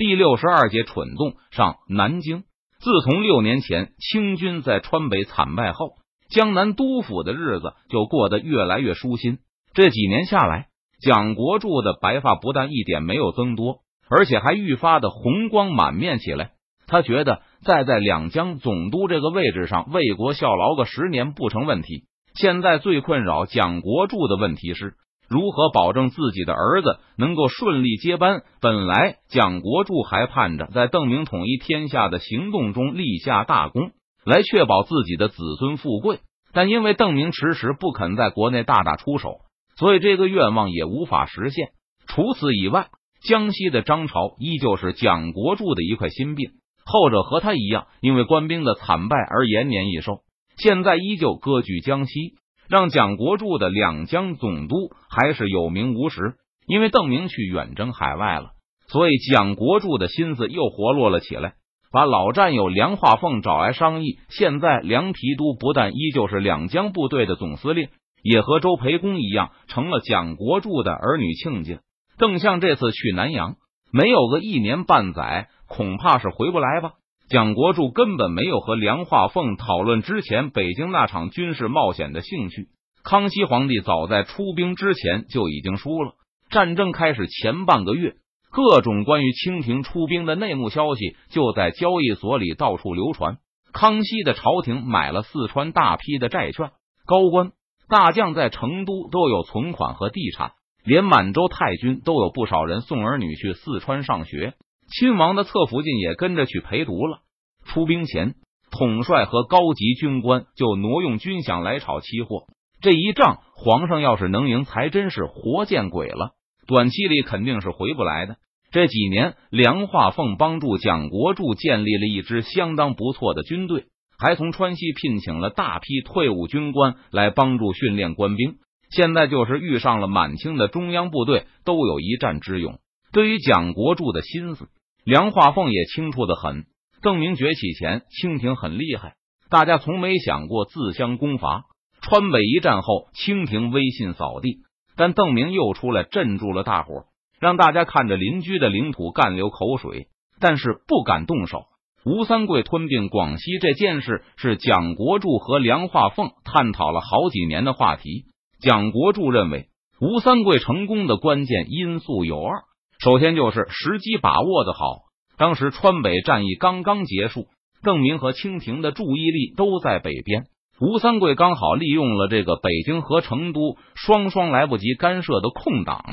第六十二节蠢动上南京。自从六年前清军在川北惨败后，江南督府的日子就过得越来越舒心。这几年下来，蒋国柱的白发不但一点没有增多，而且还愈发的红光满面起来。他觉得再在两江总督这个位置上为国效劳个十年不成问题。现在最困扰蒋国柱的问题是。如何保证自己的儿子能够顺利接班？本来蒋国柱还盼着在邓明统一天下的行动中立下大功，来确保自己的子孙富贵。但因为邓明迟迟不肯在国内大打出手，所以这个愿望也无法实现。除此以外，江西的张朝依旧是蒋国柱的一块心病，后者和他一样，因为官兵的惨败而延年益寿，现在依旧割据江西。让蒋国柱的两江总督还是有名无实，因为邓明去远征海外了，所以蒋国柱的心思又活络了起来，把老战友梁化凤找来商议。现在梁提督不但依旧是两江部队的总司令，也和周培公一样成了蒋国柱的儿女亲家。邓相这次去南阳，没有个一年半载，恐怕是回不来吧。蒋国柱根本没有和梁化凤讨论之前北京那场军事冒险的兴趣。康熙皇帝早在出兵之前就已经输了。战争开始前半个月，各种关于清廷出兵的内幕消息就在交易所里到处流传。康熙的朝廷买了四川大批的债券，高官大将在成都都有存款和地产，连满洲太君都有不少人送儿女去四川上学。亲王的侧福晋也跟着去陪读了。出兵前，统帅和高级军官就挪用军饷来炒期货。这一仗，皇上要是能赢，才真是活见鬼了。短期里肯定是回不来的。这几年，梁化凤帮助蒋国柱建立了一支相当不错的军队，还从川西聘请了大批退伍军官来帮助训练官兵。现在就是遇上了满清的中央部队，都有一战之勇。对于蒋国柱的心思。梁化凤也清楚的很。邓明崛起前，清廷很厉害，大家从没想过自相攻伐。川北一战后，清廷威信扫地，但邓明又出来镇住了大伙，让大家看着邻居的领土干流口水，但是不敢动手。吴三桂吞并广西这件事，是蒋国柱和梁化凤探讨了好几年的话题。蒋国柱认为，吴三桂成功的关键因素有二。首先就是时机把握的好。当时川北战役刚刚结束，邓明和清廷的注意力都在北边，吴三桂刚好利用了这个北京和成都双双来不及干涉的空档。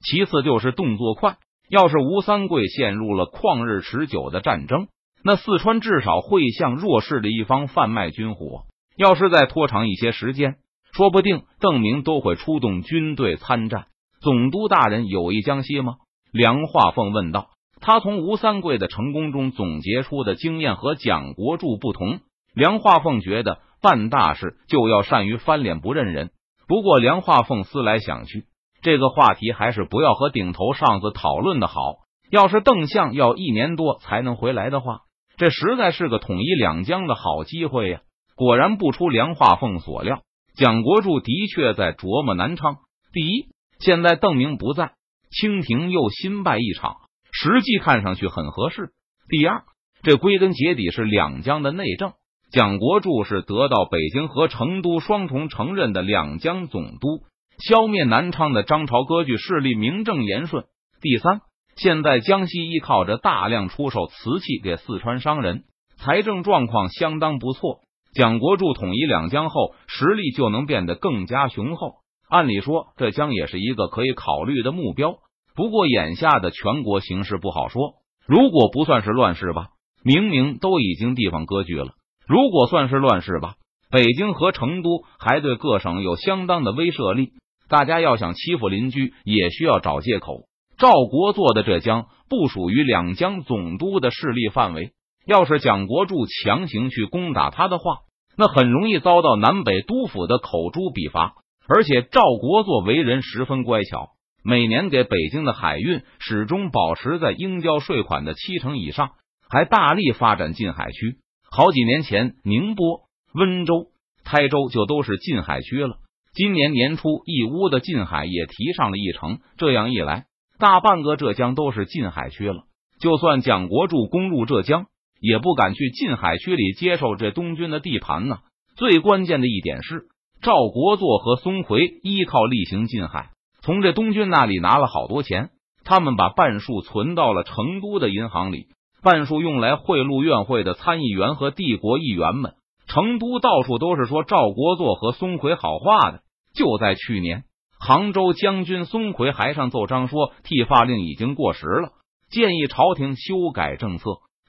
其次就是动作快，要是吴三桂陷入了旷日持久的战争，那四川至少会向弱势的一方贩卖军火。要是再拖长一些时间，说不定邓明都会出动军队参战。总督大人有意江西吗？梁化凤问道。他从吴三桂的成功中总结出的经验和蒋国柱不同。梁化凤觉得办大事就要善于翻脸不认人。不过梁化凤思来想去，这个话题还是不要和顶头上司讨论的好。要是邓相要一年多才能回来的话，这实在是个统一两江的好机会呀！果然不出梁化凤所料，蒋国柱的确在琢磨南昌。第一，现在邓明不在，清廷又新败一场。实际看上去很合适。第二，这归根结底是两江的内政。蒋国柱是得到北京和成都双重承认的两江总督，消灭南昌的张朝割据势力名正言顺。第三，现在江西依靠着大量出售瓷器给四川商人，财政状况相当不错。蒋国柱统一两江后，实力就能变得更加雄厚。按理说，这将也是一个可以考虑的目标。不过眼下的全国形势不好说，如果不算是乱世吧，明明都已经地方割据了；如果算是乱世吧，北京和成都还对各省有相当的威慑力。大家要想欺负邻居，也需要找借口。赵国做的浙江不属于两江总督的势力范围，要是蒋国柱强行去攻打他的话，那很容易遭到南北督府的口诛笔伐。而且赵国作为人十分乖巧。每年给北京的海运始终保持在应交税款的七成以上，还大力发展近海区。好几年前，宁波、温州、台州就都是近海区了。今年年初，义乌的近海也提上了一城。这样一来，大半个浙江都是近海区了。就算蒋国柱攻入浙江，也不敢去近海区里接受这东军的地盘呢。最关键的一点是，赵国作和松回依靠例行晋海，从这东军那里拿了好多钱，他们把半数存到了成都的银行里，半数用来贿赂院会的参议员和帝国议员们。成都到处都是说赵国作和松回好话的。就在去年，杭州将军松回还上奏章说，剃发令已经过时了。建议朝廷修改政策，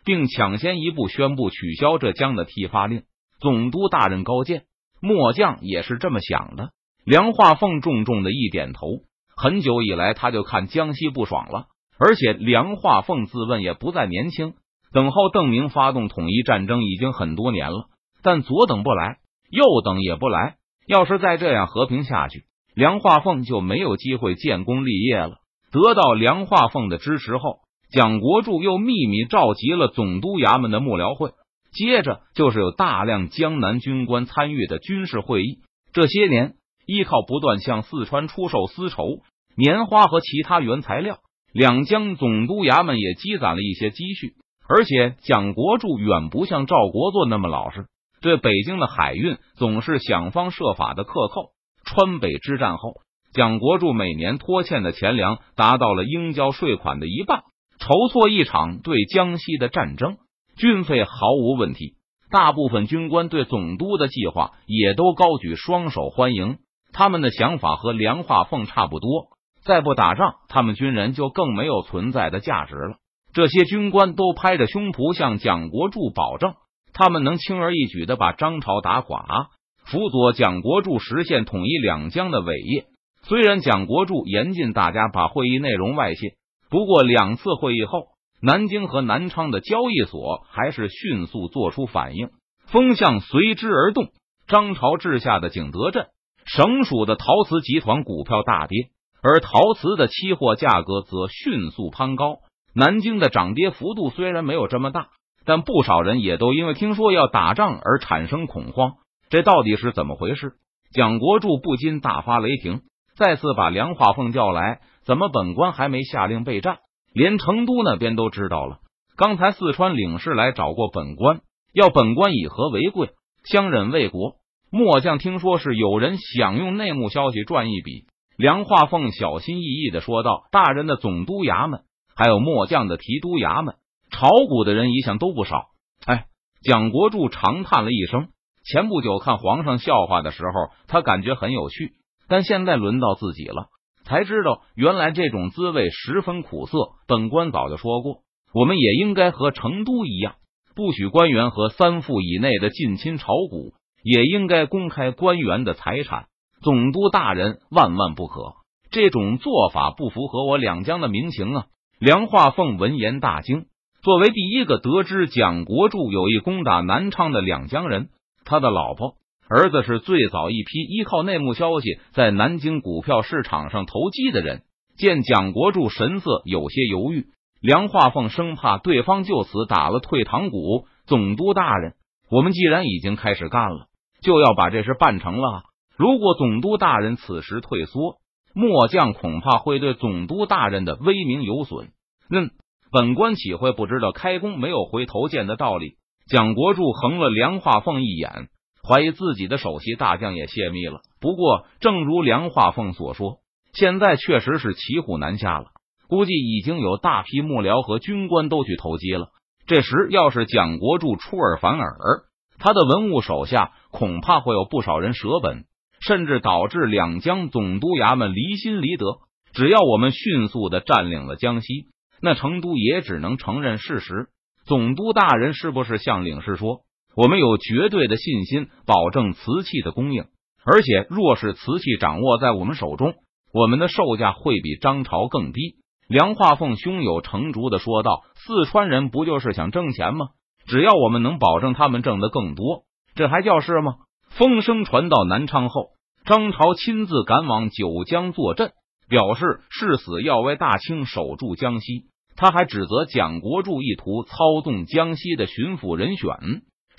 并抢先一步宣布取消浙江的剃发令。总督大人高见，末将也是这么想的。梁化凤重重的一点头。很久以来，他就看江西不爽了。而且梁化凤自问也不再年轻，等候邓明发动统一战争已经很多年了，但左等不来，右等也不来。要是再这样和平下去，梁化凤就没有机会建功立业了。得到梁化凤的支持后。蒋国柱又秘密召集了总督衙门的幕僚会，接着就是有大量江南军官参与的军事会议。这些年，依靠不断向四川出售丝绸、棉花和其他原材料，两江总督衙门也积攒了一些积蓄。而且，蒋国柱远不像赵国作那么老实，对北京的海运总是想方设法的克扣。川北之战后，蒋国柱每年拖欠的钱粮达到了应交税款的一半。筹措一场对江西的战争，军费毫无问题。大部分军官对总督的计划也都高举双手欢迎。他们的想法和梁化凤差不多，再不打仗，他们军人就更没有存在的价值了。这些军官都拍着胸脯向蒋国柱保证，他们能轻而易举的把张朝打垮，辅佐蒋国柱实现统一两江的伟业。虽然蒋国柱严禁大家把会议内容外泄。不过两次会议后，南京和南昌的交易所还是迅速做出反应，风向随之而动。张朝治下的景德镇省属的陶瓷集团股票大跌，而陶瓷的期货价格则迅速攀高。南京的涨跌幅度虽然没有这么大，但不少人也都因为听说要打仗而产生恐慌。这到底是怎么回事？蒋国柱不禁大发雷霆，再次把梁化凤叫来。怎么？本官还没下令备战，连成都那边都知道了。刚才四川领事来找过本官，要本官以和为贵，相忍为国。末将听说是有人想用内幕消息赚一笔。梁化凤小心翼翼的说道：“大人的总督衙门，还有末将的提督衙门，炒股的人一向都不少。”哎，蒋国柱长叹了一声。前不久看皇上笑话的时候，他感觉很有趣，但现在轮到自己了。才知道，原来这种滋味十分苦涩。本官早就说过，我们也应该和成都一样，不许官员和三副以内的近亲炒股，也应该公开官员的财产。总督大人，万万不可！这种做法不符合我两江的民情啊！梁化凤闻言大惊。作为第一个得知蒋国柱有意攻打南昌的两江人，他的老婆。儿子是最早一批依靠内幕消息在南京股票市场上投机的人。见蒋国柱神色有些犹豫，梁化凤生怕对方就此打了退堂鼓。总督大人，我们既然已经开始干了，就要把这事办成了。如果总督大人此时退缩，末将恐怕会对总督大人的威名有损。嗯，本官岂会不知道开弓没有回头箭的道理？蒋国柱横了梁化凤一眼。怀疑自己的首席大将也泄密了。不过，正如梁化凤所说，现在确实是骑虎难下了。估计已经有大批幕僚和军官都去投机了。这时，要是蒋国柱出尔反尔，他的文武手下恐怕会有不少人舍本，甚至导致两江总督衙门离心离德。只要我们迅速的占领了江西，那成都也只能承认事实。总督大人是不是向领事说？我们有绝对的信心，保证瓷器的供应。而且，若是瓷器掌握在我们手中，我们的售价会比张朝更低。梁化凤胸有成竹的说道：“四川人不就是想挣钱吗？只要我们能保证他们挣得更多，这还叫事吗？”风声传到南昌后，张朝亲自赶往九江坐镇，表示誓死要为大清守住江西。他还指责蒋国柱意图操纵江西的巡抚人选。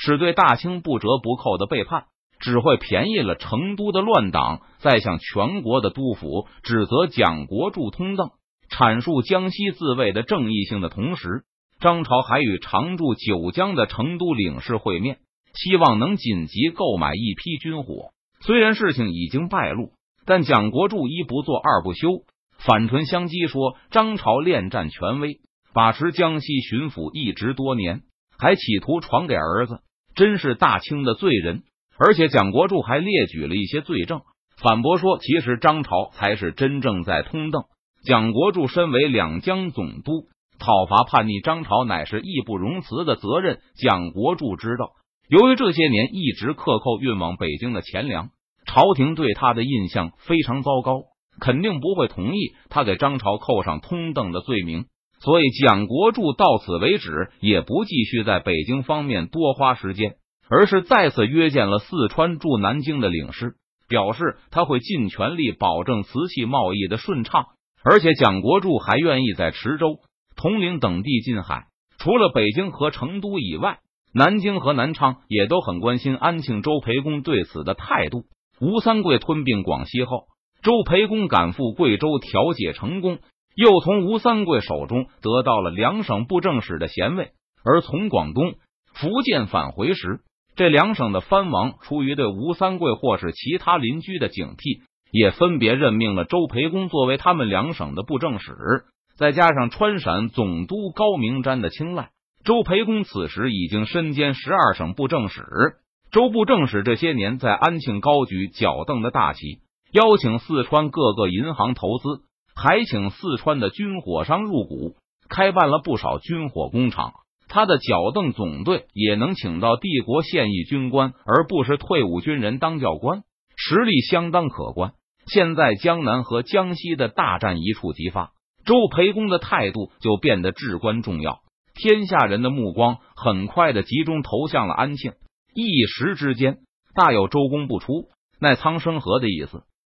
是对大清不折不扣的背叛，只会便宜了成都的乱党，再向全国的督府指责蒋国柱通邓。阐述江西自卫的正义性的同时，张朝还与常驻九江的成都领事会面，希望能紧急购买一批军火。虽然事情已经败露，但蒋国柱一不做二不休，反唇相讥说张朝恋战权威，把持江西巡抚一职多年，还企图传给儿子，真是大清的罪人。而且蒋国柱还列举了一些罪证，反驳说其实张朝才是真正在通邓。蒋国柱身为两江总督，讨伐叛逆张朝乃是义不容辞的责任。蒋国柱知道。由于这些年一直克扣运往北京的钱粮，朝廷对他的印象非常糟糕，肯定不会同意他给张朝扣上通邓的罪名。所以蒋国柱到此为止，也不继续在北京方面多花时间，而是再次约见了四川驻南京的领事，表示他会尽全力保证瓷器贸易的顺畅，而且蒋国柱还愿意在池州、铜陵等地近海，除了北京和成都以外。南京和南昌也都很关心安庆周培公对此的态度。吴三桂吞并广西后，周培公赶赴贵州调解成功，又从吴三桂手中得到了两省布政使的衔位。而从广东、福建返回时，这两省的藩王出于对吴三桂或是其他邻居的警惕，也分别任命了周培公作为他们两省的布政使。再加上川陕总督高明瞻的青睐。周培公此时已经身兼十二省布政使，周布政使这些年在安庆高举脚蹬的大旗，邀请四川各个银行投资，还请四川的军火商入股，开办了不少军火工厂。他的脚蹬总队也能请到帝国现役军官，而不是退伍军人当教官，实力相当可观。现在江南和江西的大战一触即发，周培公的态度就变得至关重要。天下人的目光很快的集中投向了安庆，一时之间大有周公不出，奈苍生何的意思。